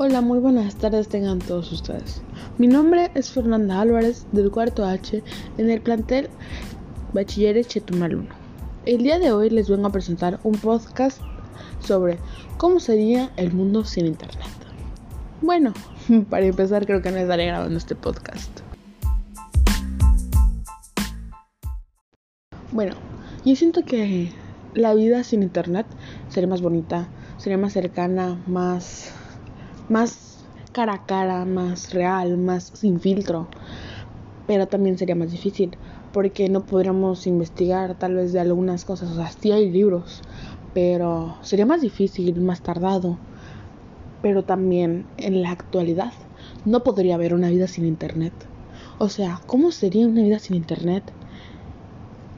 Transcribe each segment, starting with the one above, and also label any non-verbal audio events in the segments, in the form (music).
Hola, muy buenas tardes tengan todos ustedes. Mi nombre es Fernanda Álvarez del cuarto H en el plantel Bachilleres Chetumal 1. El día de hoy les vengo a presentar un podcast sobre cómo sería el mundo sin internet. Bueno, (laughs) para empezar creo que no estaré grabando este podcast. Bueno, yo siento que la vida sin internet sería más bonita, sería más cercana, más más cara a cara, más real, más sin filtro. Pero también sería más difícil porque no podríamos investigar tal vez de algunas cosas. O sea, sí hay libros, pero sería más difícil, más tardado. Pero también en la actualidad no podría haber una vida sin internet. O sea, ¿cómo sería una vida sin internet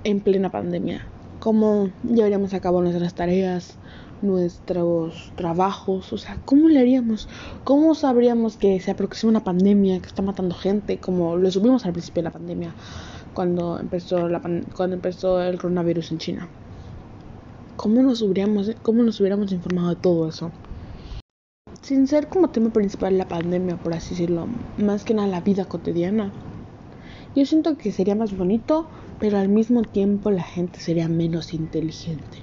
en plena pandemia? ¿Cómo llevaríamos a cabo nuestras tareas? nuestros trabajos, o sea, ¿cómo le haríamos? ¿Cómo sabríamos que se aproxima una pandemia que está matando gente, como lo subimos al principio de la pandemia, cuando empezó, la cuando empezó el coronavirus en China? ¿Cómo nos, hubiéramos, ¿Cómo nos hubiéramos informado de todo eso? Sin ser como tema principal la pandemia, por así decirlo, más que nada la vida cotidiana. Yo siento que sería más bonito pero al mismo tiempo la gente sería menos inteligente,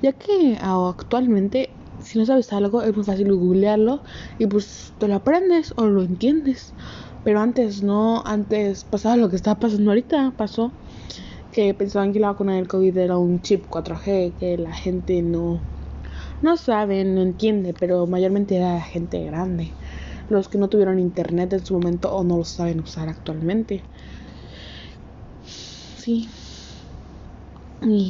ya que actualmente si no sabes algo es muy fácil googlearlo y pues te lo aprendes o lo entiendes. Pero antes no, antes pasaba lo que está pasando ahorita, pasó que pensaban que la vacuna del COVID era un chip 4G, que la gente no, no sabe, no entiende, pero mayormente era gente grande, los que no tuvieron internet en su momento o no lo saben usar actualmente Y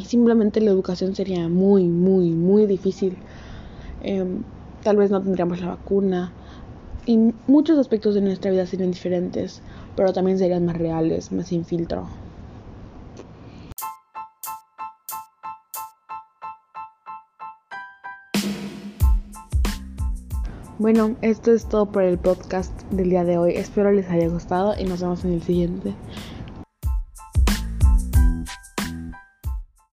simplemente la educación sería muy, muy, muy difícil. Em, tal vez no tendríamos la vacuna. Y muchos aspectos de nuestra vida serían diferentes, pero también serían más reales, más sin filtro. Bueno, esto es todo por el podcast del día de hoy. Espero les haya gustado y nos vemos en el siguiente.